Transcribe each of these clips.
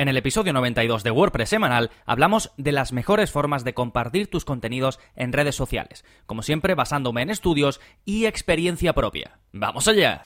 En el episodio 92 de WordPress semanal hablamos de las mejores formas de compartir tus contenidos en redes sociales, como siempre basándome en estudios y experiencia propia. ¡Vamos allá!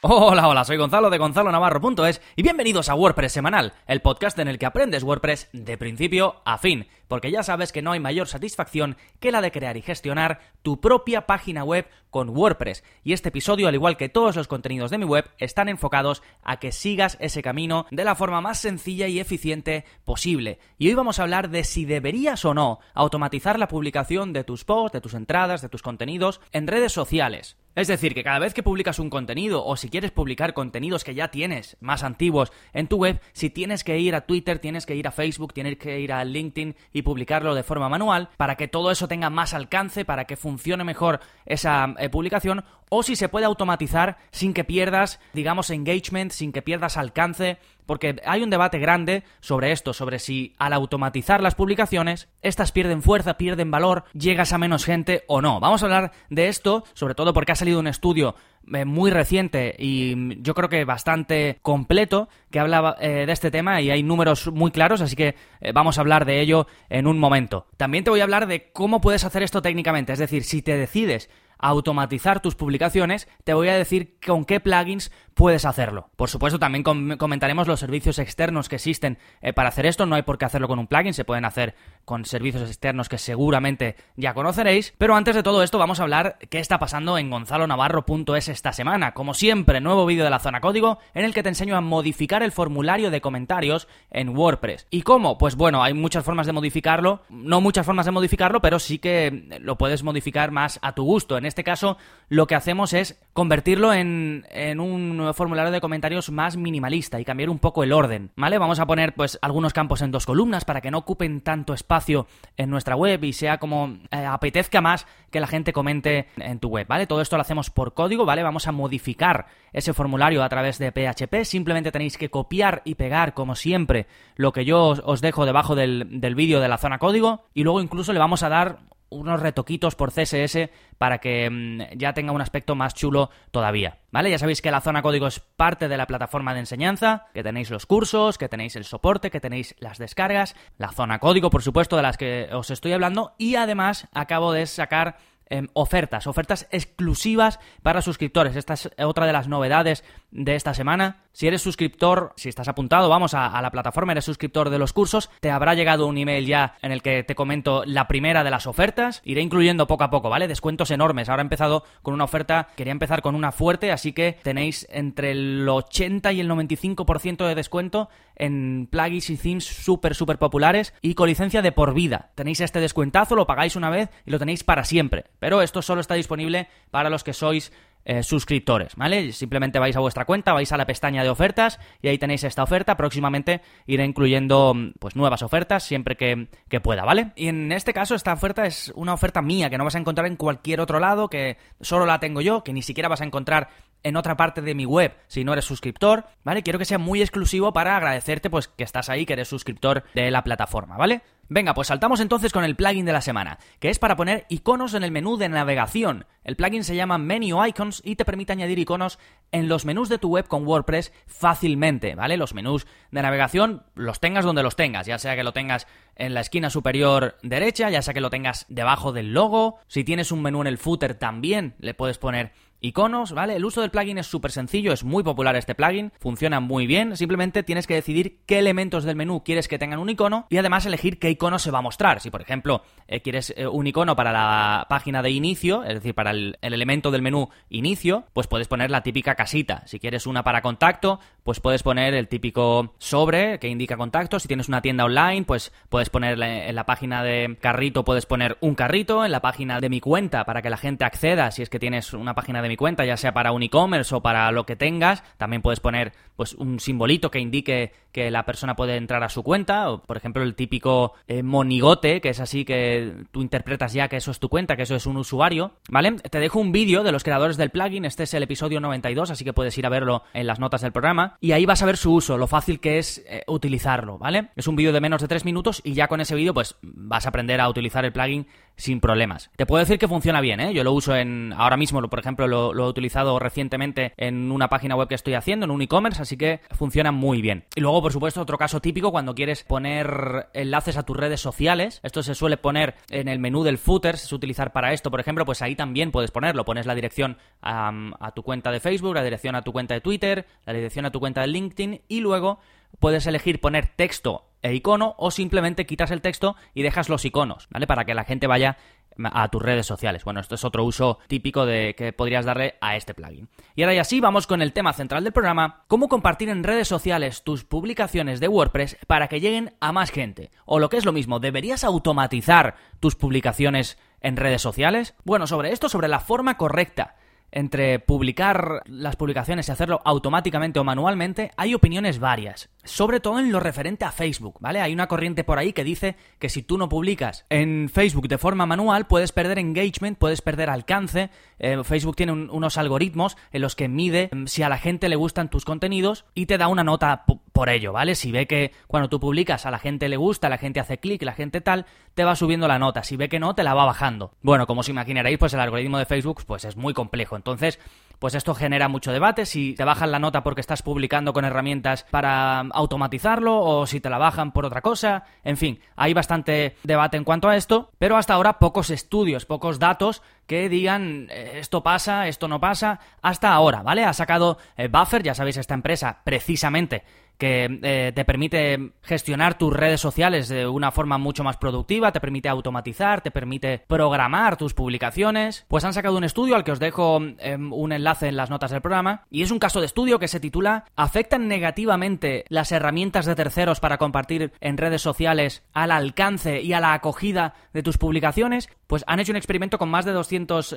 Hola, hola, soy Gonzalo de Gonzalo Navarro.es y bienvenidos a WordPress Semanal, el podcast en el que aprendes WordPress de principio a fin, porque ya sabes que no hay mayor satisfacción que la de crear y gestionar tu propia página web con WordPress. Y este episodio, al igual que todos los contenidos de mi web, están enfocados a que sigas ese camino de la forma más sencilla y eficiente posible. Y hoy vamos a hablar de si deberías o no automatizar la publicación de tus posts, de tus entradas, de tus contenidos en redes sociales. Es decir, que cada vez que publicas un contenido o si quieres publicar contenidos que ya tienes más antiguos en tu web, si tienes que ir a Twitter, tienes que ir a Facebook, tienes que ir a LinkedIn publicarlo de forma manual para que todo eso tenga más alcance, para que funcione mejor esa eh, publicación, o si se puede automatizar sin que pierdas, digamos, engagement, sin que pierdas alcance, porque hay un debate grande sobre esto, sobre si al automatizar las publicaciones, estas pierden fuerza, pierden valor, llegas a menos gente o no. Vamos a hablar de esto, sobre todo porque ha salido un estudio eh, muy reciente y yo creo que bastante completo que habla eh, de este tema y hay números muy claros, así que eh, vamos a hablar de ello en un momento. También te voy a hablar de cómo puedes hacer esto técnicamente, es decir, si te decides automatizar tus publicaciones, te voy a decir con qué plugins puedes hacerlo. Por supuesto, también comentaremos los servicios externos que existen eh, para hacer esto. No hay por qué hacerlo con un plugin, se pueden hacer con servicios externos que seguramente ya conoceréis. Pero antes de todo esto, vamos a hablar qué está pasando en gonzalonavarro.es esta semana. Como siempre, nuevo vídeo de la zona código en el que te enseño a modificar el formulario de comentarios en WordPress. ¿Y cómo? Pues bueno, hay muchas formas de modificarlo. No muchas formas de modificarlo, pero sí que lo puedes modificar más a tu gusto. Este caso, lo que hacemos es convertirlo en, en un formulario de comentarios más minimalista y cambiar un poco el orden, ¿vale? Vamos a poner pues algunos campos en dos columnas para que no ocupen tanto espacio en nuestra web y sea como eh, apetezca más que la gente comente en tu web, ¿vale? Todo esto lo hacemos por código, ¿vale? Vamos a modificar ese formulario a través de PHP, simplemente tenéis que copiar y pegar como siempre lo que yo os dejo debajo del, del vídeo de la zona código y luego incluso le vamos a dar unos retoquitos por CSS para que mm, ya tenga un aspecto más chulo todavía. ¿Vale? Ya sabéis que la zona código es parte de la plataforma de enseñanza, que tenéis los cursos, que tenéis el soporte, que tenéis las descargas, la zona código, por supuesto, de las que os estoy hablando, y además acabo de sacar Em, ofertas, ofertas exclusivas para suscriptores. Esta es otra de las novedades de esta semana. Si eres suscriptor, si estás apuntado, vamos a, la plataforma, eres suscriptor de los cursos, te habrá llegado un email ya en el que te comento la primera de las ofertas. Iré incluyendo poco a poco, ¿vale? Descuentos enormes. Ahora he empezado con una oferta, quería empezar con una fuerte, así que tenéis entre el 80 y el 95% de descuento en plugins y themes súper, súper populares y con licencia de por vida. Tenéis este descuentazo, lo pagáis una vez y lo tenéis para siempre. Pero esto solo está disponible para los que sois eh, suscriptores, ¿vale? Simplemente vais a vuestra cuenta, vais a la pestaña de ofertas y ahí tenéis esta oferta. Próximamente iré incluyendo pues nuevas ofertas siempre que, que, pueda, ¿vale? Y en este caso esta oferta es una oferta mía que no vas a encontrar en cualquier otro lado, que solo la tengo yo, que ni siquiera vas a encontrar en otra parte de mi web si no eres suscriptor, ¿vale? Quiero que sea muy exclusivo para agradecerte pues que estás ahí, que eres suscriptor de la plataforma, ¿vale? Venga, pues saltamos entonces con el plugin de la semana, que es para poner iconos en el menú de navegación. El plugin se llama Menu Icons y te permite añadir iconos en los menús de tu web con WordPress fácilmente, ¿vale? Los menús de navegación los tengas donde los tengas, ya sea que lo tengas en la esquina superior derecha, ya sea que lo tengas debajo del logo, si tienes un menú en el footer también le puedes poner iconos, ¿vale? El uso del plugin es súper sencillo, es muy popular este plugin, funciona muy bien, simplemente tienes que decidir qué elementos del menú quieres que tengan un icono y además elegir qué icono se va a mostrar. Si por ejemplo eh, quieres eh, un icono para la página de inicio, es decir, para el, elemento del menú inicio, pues puedes poner la típica casita. Si quieres una para contacto, pues puedes poner el típico sobre que indica contacto. Si tienes una tienda online, pues puedes poner en la página de carrito, puedes poner un carrito, en la página de mi cuenta para que la gente acceda si es que tienes una página de mi cuenta, ya sea para un e-commerce o para lo que tengas. También puedes poner pues un simbolito que indique que la persona puede entrar a su cuenta, o por ejemplo el típico eh, monigote, que es así que tú interpretas ya que eso es tu cuenta, que eso es un usuario, ¿vale? Te dejo un vídeo de los creadores del plugin, este es el episodio 92, así que puedes ir a verlo en las notas del programa, y ahí vas a ver su uso, lo fácil que es eh, utilizarlo, ¿vale? Es un vídeo de menos de 3 minutos y ya con ese vídeo pues vas a aprender a utilizar el plugin sin problemas. Te puedo decir que funciona bien, ¿eh? Yo lo uso en, ahora mismo, por ejemplo, lo, he utilizado recientemente en una página web que estoy haciendo, en un e-commerce, así que funciona muy bien. Y luego, por supuesto, otro caso típico cuando quieres poner enlaces a tus redes sociales. Esto se suele poner en el menú del footer, se suele utilizar para esto, por ejemplo, pues ahí también puedes ponerlo. Pones la dirección a, a tu cuenta de Facebook, la dirección a tu cuenta de Twitter, la dirección a tu cuenta de LinkedIn y luego puedes elegir poner texto e icono o simplemente quitas el texto y dejas los iconos, ¿vale? Para que la gente vaya a tus redes sociales. Bueno, esto es otro uso típico de que podrías darle a este plugin. Y ahora ya sí, vamos con el tema central del programa, cómo compartir en redes sociales tus publicaciones de WordPress para que lleguen a más gente. O lo que es lo mismo, ¿deberías automatizar tus publicaciones en redes sociales? Bueno, sobre esto, sobre la forma correcta entre publicar las publicaciones y hacerlo automáticamente o manualmente, hay opiniones varias. Sobre todo en lo referente a Facebook, ¿vale? Hay una corriente por ahí que dice que si tú no publicas en Facebook de forma manual, puedes perder engagement, puedes perder alcance. Eh, Facebook tiene unos algoritmos en los que mide mm, si a la gente le gustan tus contenidos y te da una nota por ello, ¿vale? Si ve que cuando tú publicas a la gente le gusta, la gente hace clic, la gente tal, te va subiendo la nota. Si ve que no, te la va bajando. Bueno, como os imaginaréis, pues el algoritmo de Facebook pues es muy complejo. Entonces, pues esto genera mucho debate, si te bajan la nota porque estás publicando con herramientas para automatizarlo o si te la bajan por otra cosa, en fin, hay bastante debate en cuanto a esto, pero hasta ahora pocos estudios, pocos datos que digan eh, esto pasa, esto no pasa, hasta ahora, ¿vale? Ha sacado eh, Buffer, ya sabéis, esta empresa precisamente que eh, te permite gestionar tus redes sociales de una forma mucho más productiva, te permite automatizar, te permite programar tus publicaciones. Pues han sacado un estudio al que os dejo em, un enlace en las notas del programa y es un caso de estudio que se titula ¿Afectan negativamente las herramientas de terceros para compartir en redes sociales al alcance y a la acogida de tus publicaciones? Pues han hecho un experimento con más de 200,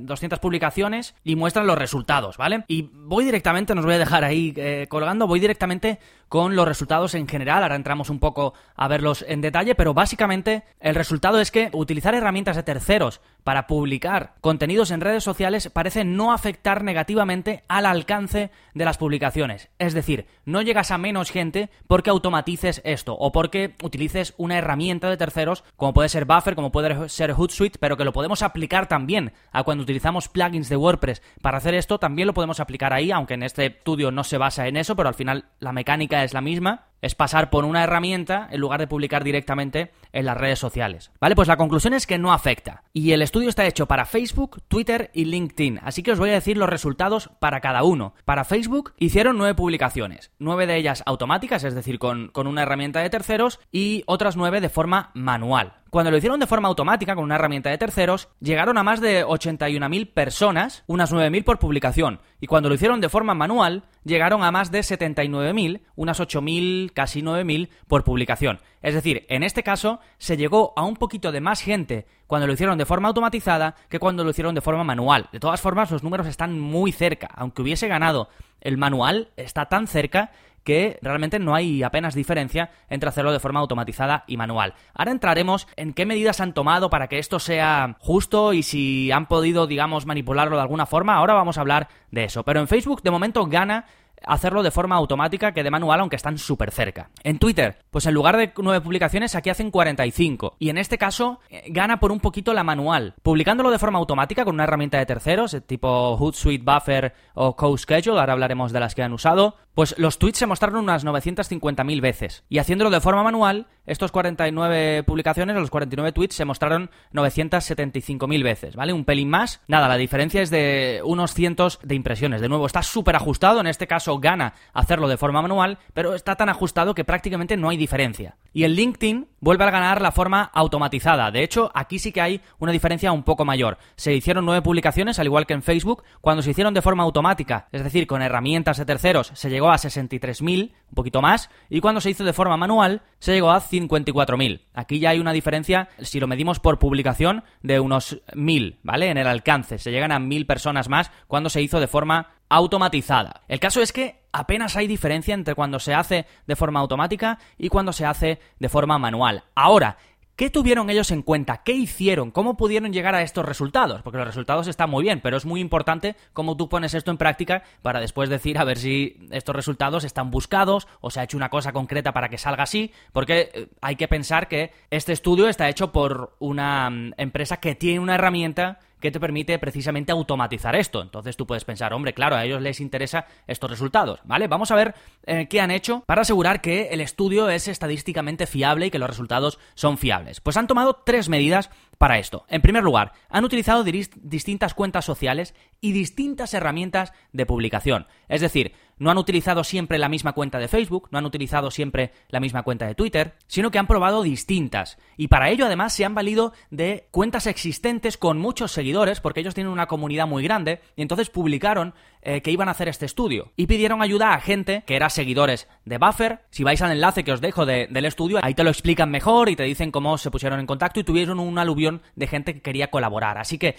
200 em, publicaciones y muestran los resultados, ¿vale? Y voy directamente, nos voy a dejar ahí eh, colgando, voy directamente con los resultados en general. Ahora entramos un poco a verlos en detalle, pero básicamente el resultado es que utilizar herramientas de terceros para publicar contenidos en redes sociales parece no afectar negativamente al alcance de las publicaciones. Es decir, no llegas a menos gente porque automatices esto o porque utilices una herramienta de terceros como puede ser Buffer, como puede ser Hootsuite, pero que lo podemos aplicar también a cuando utilizamos plugins de WordPress para hacer esto, también lo podemos aplicar ahí, aunque en este estudio no se basa en eso, pero al final la mecánica es la misma es pasar por una herramienta en lugar de publicar directamente en las redes sociales. ¿Vale? Pues la conclusión es que no afecta. Y el estudio está hecho para Facebook, Twitter y LinkedIn. Así que os voy a decir los resultados para cada uno. Para Facebook hicieron nueve publicaciones. Nueve de ellas automáticas, es decir, con, con una herramienta de terceros, y otras nueve de forma manual. Cuando lo hicieron de forma automática con una herramienta de terceros, llegaron a más de 81.000 personas, unas 9.000 por publicación. Y cuando lo hicieron de forma manual, llegaron a más de 79.000, unas 8.000, casi 9.000 por publicación. Es decir, en este caso se llegó a un poquito de más gente cuando lo hicieron de forma automatizada que cuando lo hicieron de forma manual. De todas formas, los números están muy cerca. Aunque hubiese ganado el manual, está tan cerca que realmente no hay apenas diferencia entre hacerlo de forma automatizada y manual. Ahora entraremos en qué medidas han tomado para que esto sea justo y si han podido, digamos, manipularlo de alguna forma. Ahora vamos a hablar de eso. Pero en Facebook, de momento, gana hacerlo de forma automática que de manual, aunque están súper cerca. En Twitter, pues en lugar de nueve publicaciones, aquí hacen 45. Y en este caso, eh, gana por un poquito la manual. Publicándolo de forma automática con una herramienta de terceros, eh, tipo Hootsuite, Buffer o CoSchedule, ahora hablaremos de las que han usado, pues los tweets se mostraron unas 950.000 veces. Y haciéndolo de forma manual, estos 49 publicaciones, los 49 tweets, se mostraron 975.000 veces, ¿vale? Un pelín más. Nada, la diferencia es de unos cientos de impresiones. De nuevo, está súper ajustado, en este caso gana hacerlo de forma manual, pero está tan ajustado que prácticamente no hay diferencia. Y el LinkedIn vuelve a ganar la forma automatizada. De hecho, aquí sí que hay una diferencia un poco mayor. Se hicieron nueve publicaciones, al igual que en Facebook. Cuando se hicieron de forma automática, es decir, con herramientas de terceros, se llegó a 63.000, un poquito más. Y cuando se hizo de forma manual, se llegó a 54.000. Aquí ya hay una diferencia, si lo medimos por publicación, de unos 1.000, ¿vale? En el alcance. Se llegan a 1.000 personas más cuando se hizo de forma automatizada. El caso es que apenas hay diferencia entre cuando se hace de forma automática y cuando se hace de forma manual. Ahora, ¿Qué tuvieron ellos en cuenta? ¿Qué hicieron? ¿Cómo pudieron llegar a estos resultados? Porque los resultados están muy bien, pero es muy importante cómo tú pones esto en práctica para después decir a ver si estos resultados están buscados o se ha hecho una cosa concreta para que salga así, porque eh, hay que pensar que este estudio está hecho por una mm, empresa que tiene una herramienta que te permite precisamente automatizar esto. Entonces tú puedes pensar, hombre, claro, a ellos les interesa estos resultados, ¿vale? Vamos a ver eh, qué han hecho para asegurar que el estudio es estadísticamente fiable y que los resultados son fiables. Pues han tomado tres medidas para esto. En primer lugar, han utilizado distintas cuentas sociales y distintas herramientas de publicación. Es decir, no han utilizado siempre la misma cuenta de Facebook, no han utilizado siempre la misma cuenta de Twitter, sino que han probado distintas. Y para ello además se han valido de cuentas existentes con muchos seguidores, porque ellos tienen una comunidad muy grande, y entonces publicaron eh, que iban a hacer este estudio. Y pidieron ayuda a gente que era seguidores de Buffer. Si vais al enlace que os dejo del estudio, ahí te lo explican mejor y te dicen cómo se pusieron en contacto y tuvieron un aluvión de gente que quería colaborar. Así que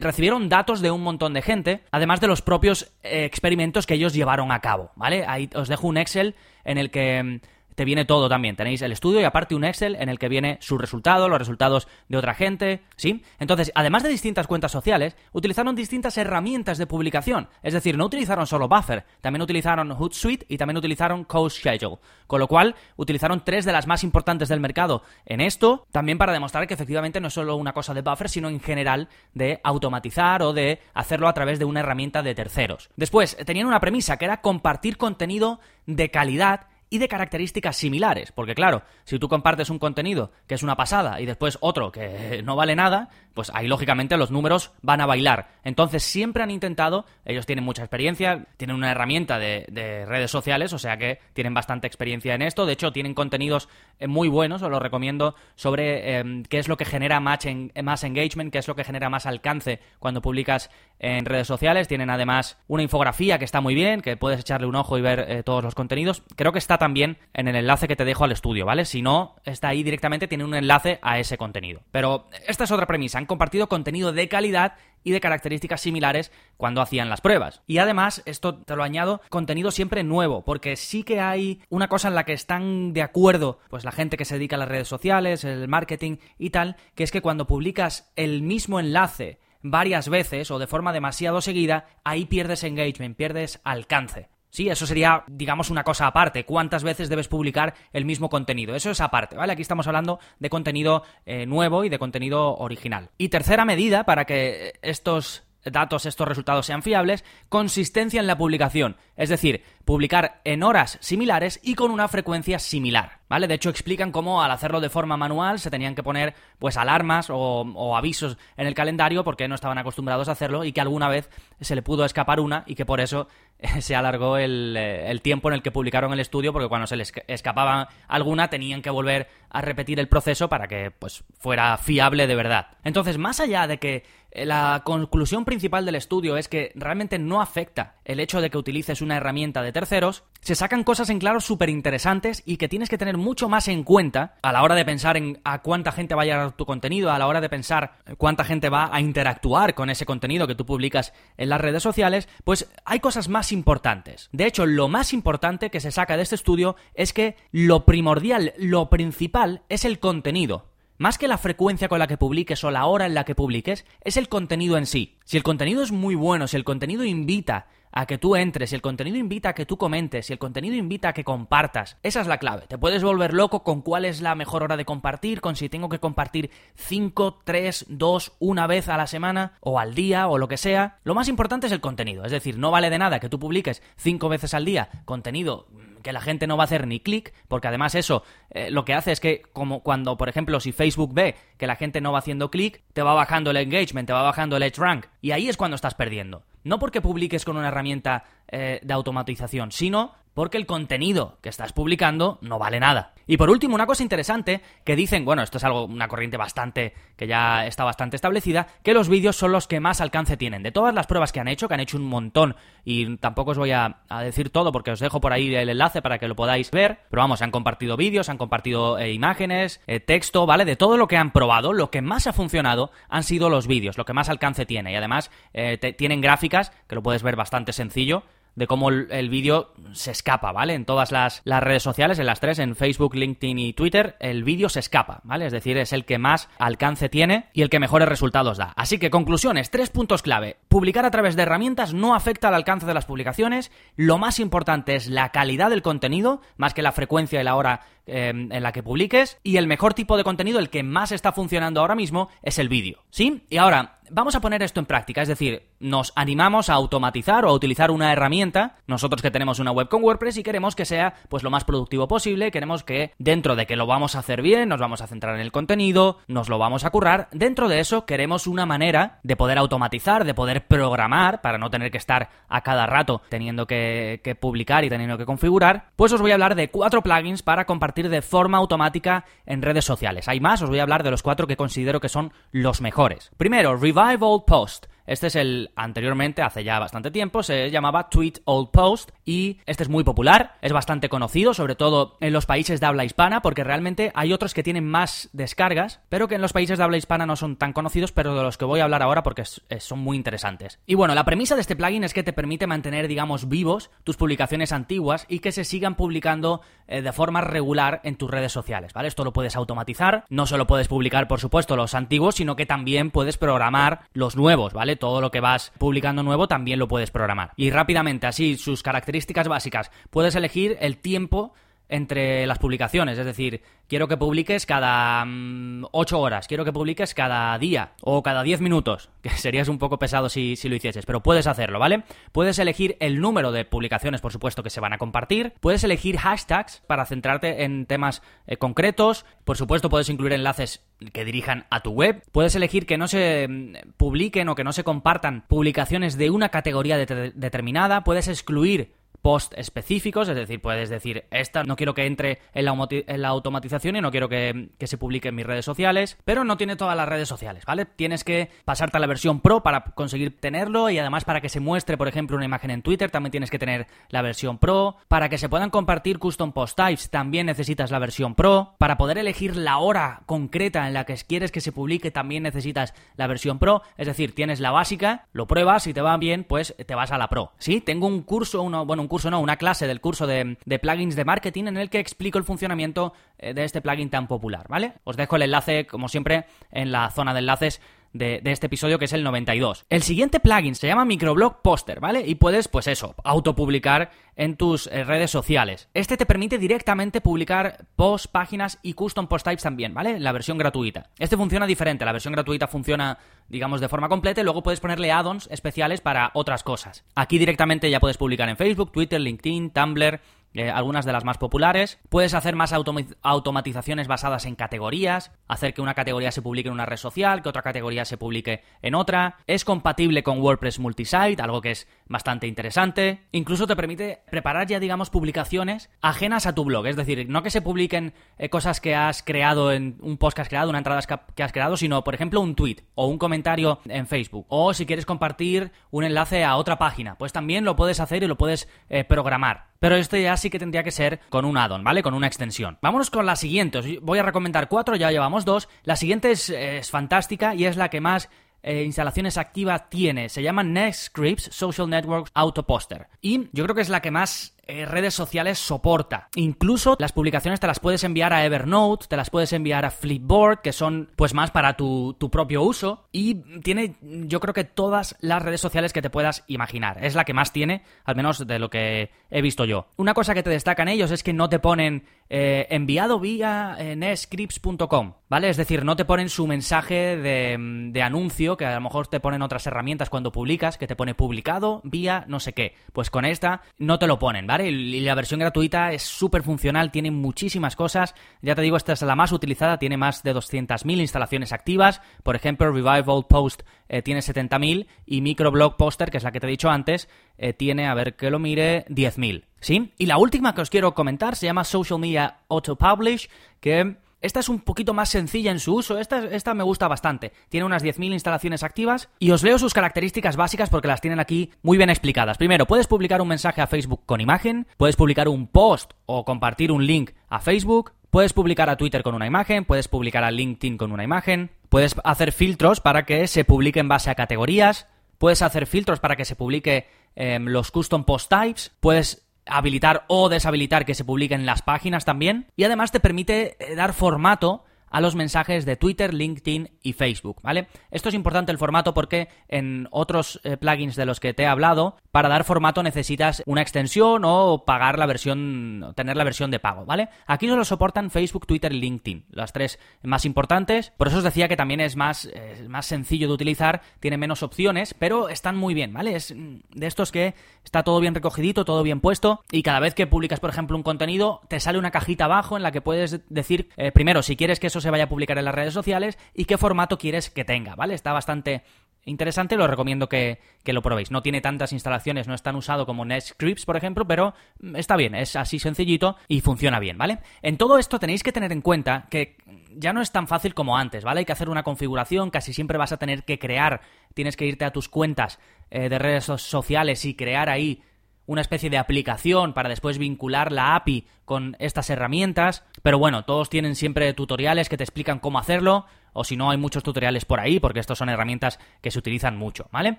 recibieron datos de un montón de gente, además de los propios eh, experimentos que ellos llevaron a cabo, ¿vale? Ahí os dejo un Excel en el que mm, te viene todo también. Tenéis el estudio y aparte un Excel en el que viene su resultado, los resultados de otra gente, ¿sí? Entonces, además de distintas cuentas sociales, utilizaron distintas herramientas de publicación. Es decir, no utilizaron solo Buffer, también utilizaron Hootsuite y también utilizaron CoSchedule. Con lo cual, utilizaron tres de las más importantes del mercado en esto, también para demostrar que efectivamente no es solo una cosa de Buffer, sino en general de automatizar o de hacerlo a través de una herramienta de terceros. Después, tenían una premisa que era compartir contenido de calidad y de características similares. Porque claro, si tú compartes un contenido que es una pasada y después otro que no vale nada, pues ahí lógicamente los números van a bailar. Entonces siempre han intentado, ellos tienen mucha experiencia, tienen una herramienta de, redes sociales, o sea que tienen bastante experiencia en esto. De hecho, tienen contenidos eh, muy buenos, os lo recomiendo, sobre em, qué es lo que genera más, más engagement, qué es lo que genera más alcance cuando publicas en redes sociales. Tienen además una infografía que está muy bien, que puedes echarle un ojo y ver eh, todos los contenidos. Creo que también en el enlace que te dejo al estudio, ¿vale? Si no, está ahí directamente, tiene un enlace a ese contenido. Pero esta es otra premisa, han compartido contenido de calidad y de características similares cuando hacían las pruebas. Y además, esto te lo añado, contenido siempre nuevo, porque sí que hay una cosa en la que están de acuerdo, pues la gente que se dedica a las redes sociales, el marketing y tal, que es que cuando publicas el mismo enlace varias veces o de forma demasiado seguida, ahí pierdes engagement, pierdes alcance. Sí, eso sería, digamos, una cosa aparte. ¿Cuántas veces debes publicar el mismo contenido? Eso es aparte, ¿vale? Aquí estamos hablando de contenido eh, nuevo y de contenido original. Y tercera medida para que estos datos, estos resultados sean fiables, consistencia en la publicación, es decir, publicar en horas similares y con una frecuencia similar, ¿vale? De hecho, explican cómo al hacerlo de forma manual se tenían que poner pues alarmas o, avisos en el calendario porque no estaban acostumbrados a hacerlo y que alguna vez se le pudo escapar una y que por eso se alargó el, eh, el tiempo en el que publicaron el estudio porque cuando se les escapaba alguna tenían que volver a repetir el proceso para que pues fuera fiable de verdad. Entonces, más allá de que la conclusión principal del estudio es que realmente no afecta el hecho de que utilices una herramienta de terceros, se sacan cosas en claro súper interesantes y que tienes que tener mucho más en cuenta a la hora de pensar en a cuánta gente va a llegar tu contenido, a la hora de pensar cuánta gente va a interactuar con ese contenido que tú publicas en las redes sociales, pues hay cosas más importantes. De hecho, lo más importante que se saca de este estudio es que lo primordial, lo principal es el contenido. Más que la frecuencia con la que publiques o la hora en la que publiques, es el contenido en sí. Si el contenido es muy bueno, si el contenido invita a que tú entres, si el contenido invita a que tú comentes, si el contenido invita a que compartas, esa es la clave. Te puedes volver loco con cuál es la mejor hora de compartir, con si tengo que compartir 5, 3, 2, una vez a la semana o al día o lo que sea. Lo más importante es el contenido, es decir, no vale de nada que tú publiques 5 veces al día contenido que la gente no va a hacer ni clic, porque además eso eh, lo que hace es que, como cuando, por ejemplo, si Facebook ve que la gente no va haciendo clic, te va bajando el engagement, te va bajando el edge rank, y ahí es cuando estás perdiendo. No porque publiques con una herramienta eh, de automatización, sino porque el contenido que estás publicando no vale nada. Y por último, una cosa interesante que dicen, bueno, esto es algo, una corriente bastante, que ya está bastante establecida, que los vídeos son los que más alcance tienen. De todas las pruebas que han hecho, que han hecho un montón, y tampoco os voy a, decir todo porque os dejo por ahí el enlace para que lo podáis ver, pero vamos, han compartido vídeos, han compartido eh, imágenes, eh, texto, ¿vale? De todo lo que han probado, lo que más ha funcionado han sido los vídeos, lo que más alcance tiene. Y además eh, tienen gráficas, que lo puedes ver bastante sencillo, de cómo el, vídeo se escapa, ¿vale? En todas las, las, redes sociales, en las tres, en Facebook, LinkedIn y Twitter, el vídeo se escapa, ¿vale? Es decir, es el que más alcance tiene y el que mejores resultados da. Así que conclusiones, tres puntos clave. Publicar a través de herramientas no afecta al alcance de las publicaciones. Lo más importante es la calidad del contenido, más que la frecuencia y la hora Em, en la que publiques y el mejor tipo de contenido, el que más está funcionando ahora mismo, es el vídeo. ¿Sí? Y ahora, vamos a poner esto en práctica, es decir, nos animamos a automatizar o a utilizar una herramienta, nosotros que tenemos una web con WordPress y queremos que sea pues lo más productivo posible, queremos que dentro de que lo vamos a hacer bien, nos vamos a centrar en el contenido, nos lo vamos a currar, dentro de eso queremos una manera de poder automatizar, de poder programar para no tener que estar a cada rato teniendo que, publicar y teniendo que configurar, pues os voy a hablar de cuatro plugins para compartir de forma automática en redes sociales. Hay más, os voy a hablar de los cuatro que considero que son los mejores. Primero, Old Post. Este es el anteriormente, hace ya bastante tiempo, se llamaba Tweet Old Post y este es muy popular, es bastante conocido, sobre todo en los países de habla hispana, porque realmente hay otros que tienen más descargas, pero que en los países de habla hispana no son tan conocidos, pero de los que voy a hablar ahora porque son muy interesantes. Y bueno, la premisa de este plugin es que te permite mantener, digamos, vivos tus publicaciones antiguas y que se sigan publicando eh, de forma regular en tus redes sociales, ¿vale? Esto lo puedes automatizar, no solo puedes publicar, por supuesto, los antiguos, sino que también puedes programar los nuevos, ¿vale? Todo lo que vas publicando nuevo también lo puedes programar. Y rápidamente, así, sus características básicas. Puedes elegir el tiempo entre las publicaciones, es decir, quiero que publiques cada 8 mm, horas, quiero que publiques cada día o cada 10 minutos, que serías un poco pesado si, lo hicieses, pero puedes hacerlo, ¿vale? Puedes elegir el número de publicaciones, por supuesto, que se van a compartir, puedes elegir hashtags para centrarte en temas eh, concretos, por supuesto puedes incluir enlaces que dirijan a tu web, puedes elegir que no se mm, publiquen o que no se compartan publicaciones de una categoría determinada, puedes excluir post específicos, es decir, puedes decir, esta no quiero que entre en la, automatización y no quiero que, que, se publique en mis redes sociales, pero no tiene todas las redes sociales, ¿vale? Tienes que pasarte a la versión Pro para conseguir tenerlo y además para que se muestre, por ejemplo, una imagen en Twitter, también tienes que tener la versión Pro, para que se puedan compartir custom post types, también necesitas la versión Pro, para poder elegir la hora concreta en la que quieres que se publique, también necesitas la versión Pro, es decir, tienes la básica, lo pruebas, si te va bien, pues te vas a la Pro. Sí, tengo un curso, bueno, un curso una clase del curso de, plugins de marketing en el que explico el funcionamiento eh, de este plugin tan popular, ¿vale? Os dejo el enlace, como siempre, en la zona de enlaces de, este episodio, que es el 92. El siguiente plugin se llama Microblog Poster, ¿vale? Y puedes, pues eso, autopublicar en tus eh, redes sociales. Este te permite directamente publicar posts, páginas y custom post types también, ¿vale? La versión gratuita. Este funciona diferente, la versión gratuita funciona, digamos, de forma completa y luego puedes ponerle add-ons especiales para otras cosas. Aquí directamente ya puedes publicar en Facebook, Twitter, LinkedIn, Tumblr, eh, algunas de las más populares. Puedes hacer más automatizaciones basadas en categorías, hacer que una categoría se publique en una red social, que otra categoría se publique en otra. Es compatible con WordPress Multisite, algo que es bastante interesante. Incluso te permite preparar ya, digamos, publicaciones ajenas a tu blog. Es decir, no que se publiquen eh, cosas que has creado en un post que has creado, una entrada que has creado, sino, por ejemplo, un tweet o un comentario en Facebook. O si quieres compartir un enlace a otra página, pues también lo puedes hacer y lo puedes eh, programar. Pero esto ya sí que tendría que ser con un addon, ¿vale? Con una extensión. Vámonos con la siguiente. Os voy a recomendar cuatro, ya llevamos dos. La siguiente es, es fantástica y es la que más eh, instalaciones activas tiene. Se llama Nextscripts Social Networks Auto Poster. Y yo creo que es la que más eh, redes sociales soporta. Incluso las publicaciones te las puedes enviar a Evernote, te las puedes enviar a Flipboard, que son pues más para tu, tu propio uso. Y tiene yo creo que todas las redes sociales que te puedas imaginar. Es la que más tiene, al menos de lo que he visto yo. Una cosa que te destacan ellos es que no te ponen eh, enviado vía eh, netscripts.com, ¿vale? Es decir, no te ponen su mensaje de, de, anuncio, que a lo mejor te ponen otras herramientas cuando publicas, que te pone publicado vía no sé qué. Pues con esta no te lo ponen, ¿vale? Y la versión gratuita es súper funcional, tiene muchísimas cosas. Ya te digo, esta es la más utilizada, tiene más de 200.000 instalaciones activas. Por ejemplo, Revival Post eh, tiene 70.000 y Microblog Poster, que es la que te he dicho antes, eh, tiene, a ver que lo mire, 10.000. ¿Sí? Y la última que os quiero comentar se llama Social Media Auto Publish, que esta es un poquito más sencilla en su uso, esta, esta me gusta bastante. Tiene unas 10.000 instalaciones activas y os leo sus características básicas porque las tienen aquí muy bien explicadas. Primero, puedes publicar un mensaje a Facebook con imagen, puedes publicar un post o compartir un link a Facebook, puedes publicar a Twitter con una imagen, puedes publicar a LinkedIn con una imagen, puedes hacer filtros para que se publique en base a categorías, puedes hacer filtros para que se publique em, los custom post types, puedes habilitar o deshabilitar que se publiquen las páginas también, y además te permite eh, dar formato a los mensajes de Twitter, LinkedIn y Facebook, ¿vale? Esto es importante el formato porque en otros eh, plugins de los que te he hablado, para dar formato necesitas una extensión o pagar la versión, tener la versión de pago, ¿vale? Aquí solo soportan Facebook, Twitter y LinkedIn, las tres más importantes. Por eso os decía que también es más, más sencillo de utilizar, tiene menos opciones, pero están muy bien, ¿vale? Es de estos que está todo bien recogidito, todo bien puesto y cada vez que publicas, por ejemplo, un contenido, te sale una cajita abajo en la que puedes decir, eh, primero, si quieres que eso se vaya a publicar en las redes sociales y qué formato quieres que tenga, ¿vale? Está bastante interesante, lo recomiendo que, lo probéis. No tiene tantas instalaciones, no es tan usado como NetScripts, por ejemplo, pero está bien, es así sencillito y funciona bien, ¿vale? En todo esto tenéis que tener en cuenta que ya no es tan fácil como antes, ¿vale? Hay que hacer una configuración, casi siempre vas a tener que crear, tienes que irte a tus cuentas eh, de redes sociales y crear ahí una especie de aplicación para después vincular la API con estas herramientas. Pero bueno, todos tienen siempre tutoriales que te explican cómo hacerlo o si no hay muchos tutoriales por ahí, porque estos son herramientas que se utilizan mucho, ¿vale?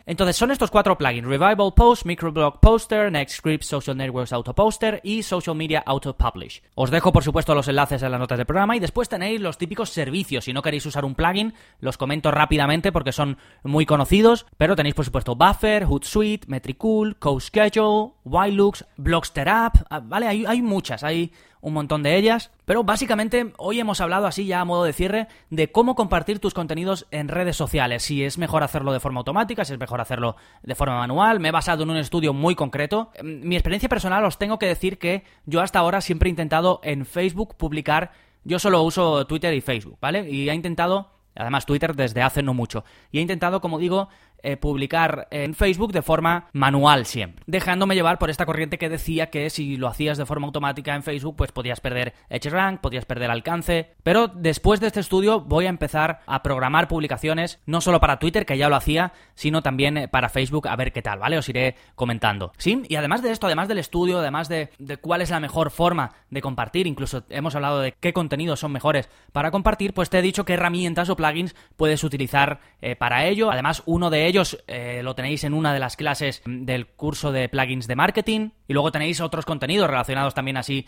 Entonces son estos cuatro plugins, Revival Post, Microblog Poster, NextScript, Social Networks Auto Poster y Social Media Auto Publish. Os dejo por supuesto los enlaces en las notas del programa y después tenéis los típicos servicios, si no queréis usar un plugin, los comento rápidamente porque son muy conocidos, pero tenéis por supuesto Buffer, Hootsuite, Metricool, CoSchedule, Ylooks, Blogster App, ah, ¿vale? Hay, hay muchas, hay un montón de ellas. Pero básicamente hoy hemos hablado así ya a modo de cierre de cómo compartir tus contenidos en redes sociales. Si es mejor hacerlo de forma automática, si es mejor hacerlo de forma manual. Me he basado en un estudio muy concreto. Mi experiencia personal os tengo que decir que yo hasta ahora siempre he intentado en Facebook publicar... Yo solo uso Twitter y Facebook, ¿vale? Y he intentado Además, Twitter desde hace no mucho. Y he intentado, como digo, eh, publicar en Facebook de forma manual siempre, dejándome llevar por esta corriente que decía que si lo hacías de forma automática en Facebook, pues podías perder rank, podías perder alcance. Pero después de este estudio voy a empezar a programar publicaciones, no solo para Twitter, que ya lo hacía, sino también eh, para Facebook, a ver qué tal, ¿vale? Os iré comentando. Sí, y además de esto, además del estudio, además de, cuál es la mejor forma de compartir, incluso hemos hablado de qué contenidos son mejores para compartir, pues te he dicho qué herramientas o plugins puedes utilizar eh, para ello. Además, uno de ellos eh, lo tenéis en una de las clases del curso de plugins de marketing. Y luego tenéis otros contenidos relacionados también así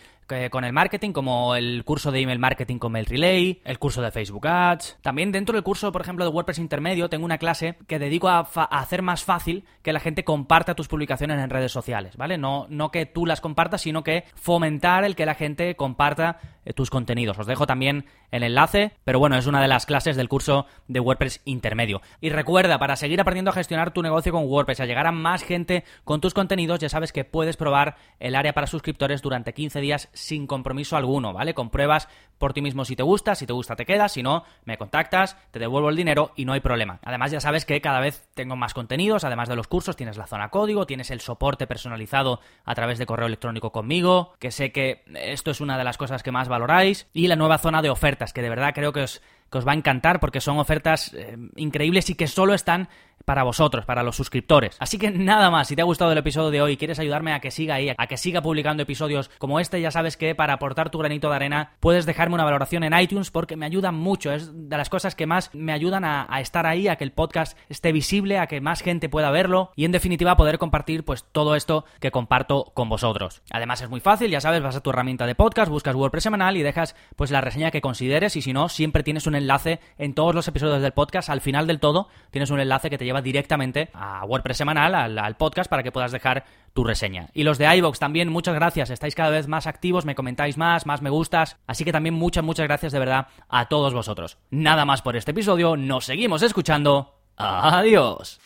con el marketing, como el curso de email marketing con Mail Relay, el curso de Facebook Ads. También dentro del curso, por ejemplo, de WordPress Intermedio, tengo una clase que dedico a, hacer más fácil que la gente comparta tus publicaciones en redes sociales, ¿vale? No, no que tú las compartas, sino que fomentar el que la gente comparta eh, tus contenidos. Os dejo también el enlace, pero bueno, es una de las clases del curso de WordPress intermedio. Y recuerda, para seguir aprendiendo a gestionar tu negocio con WordPress, a llegar a más gente con tus contenidos, ya sabes que puedes probar el área para suscriptores durante 15 días sin compromiso alguno, ¿vale? Compruebas por ti mismo si te gusta, si te gusta te quedas, si no, me contactas, te devuelvo el dinero y no hay problema. Además, ya sabes que cada vez tengo más contenidos, además de los cursos, tienes la zona código, tienes el soporte personalizado a través de correo electrónico conmigo, que sé que esto es una de las cosas que más valoráis, y la nueva zona de ofertas, que de verdad creo que os, os va a encantar porque son ofertas eh, increíbles y que solo están para vosotros, para los suscriptores. Así que nada más, si te ha gustado el episodio de hoy y quieres ayudarme a que siga ahí, a que siga publicando episodios como este, ya sabes que para aportar tu granito de arena puedes dejarme una valoración en iTunes porque me ayuda mucho, es de las cosas que más me ayudan a, estar ahí, a que el podcast esté visible, a que más gente pueda verlo y en definitiva poder compartir pues todo esto que comparto con vosotros. Además es muy fácil, ya sabes, vas a tu herramienta de podcast, buscas WordPress semanal y dejas pues la reseña que consideres y si no, siempre tienes un enlace en todos los episodios del podcast, al final del todo tienes un enlace que te lleva directamente a WordPress semanal, al, podcast, para que puedas dejar tu reseña. Y los de iVoox también, muchas gracias. Estáis cada vez más activos, me comentáis más, más me gustas. Así que también muchas, muchas gracias de verdad a todos vosotros. Nada más por este episodio, nos seguimos escuchando. Adiós.